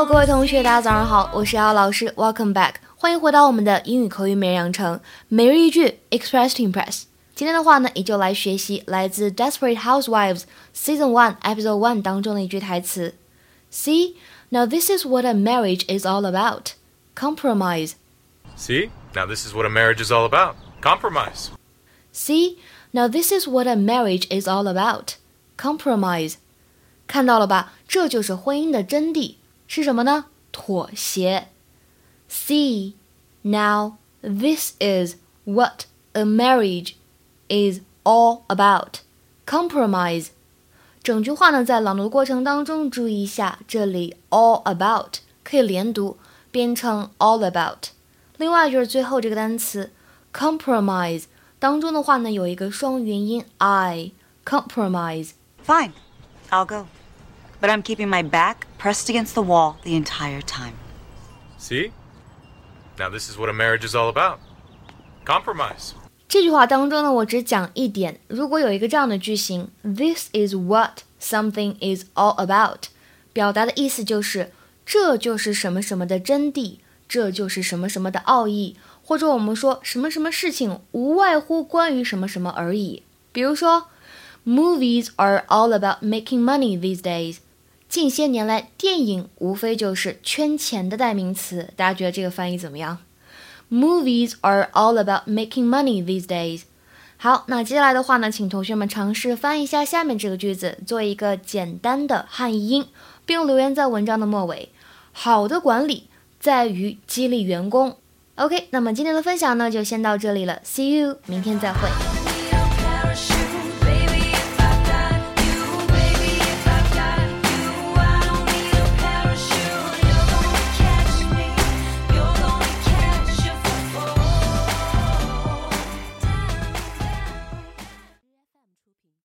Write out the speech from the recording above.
Hello，各位同学，大家早上好，我是姚老师，Welcome back，欢迎回到我们的英语口语每日养成每日一句 Express to Impress。今天的话呢，也就来学习来自《Desperate Housewives》Season One Episode One 当中的一句台词：See, now this is what a marriage is all about. Compromise. See? Now this is what a marriage is all about. Compromise. See, now this is what a marriage is all about. Compromise. 看到了吧？这就是婚姻的真谛 是什么呢？妥协。See, now this is what a marriage is all about. Compromise. 整句话呢，在朗读过程当中注意一下，这里 all about 可以连读，变成 all about。另外就是最后这个单词 compromise 当中的话呢，有一个双元音 i compromise。 Fine, I'll go. But I'm keeping my back pressed against the wall the entire time. See? Now this is what a marriage is all about. Compromise. 这句话当中呢，我只讲一点。如果有一个这样的句型，This is what something is all about，表达的意思就是这就是什么什么的真谛，这就是什么什么的奥义，或者我们说什么什么事情无外乎关于什么什么而已。比如说，Movies are all about making money these days。 近些年来，电影无非就是圈钱的代名词。大家觉得这个翻译怎么样？Movies are all about making money these days。好，那接下来的话呢，请同学们尝试翻译一下下面这个句子，做一个简单的汉译英，并留言在文章的末尾。好的管理在于激励员工。OK，那么今天的分享呢，就先到这里了。See you，明天再会。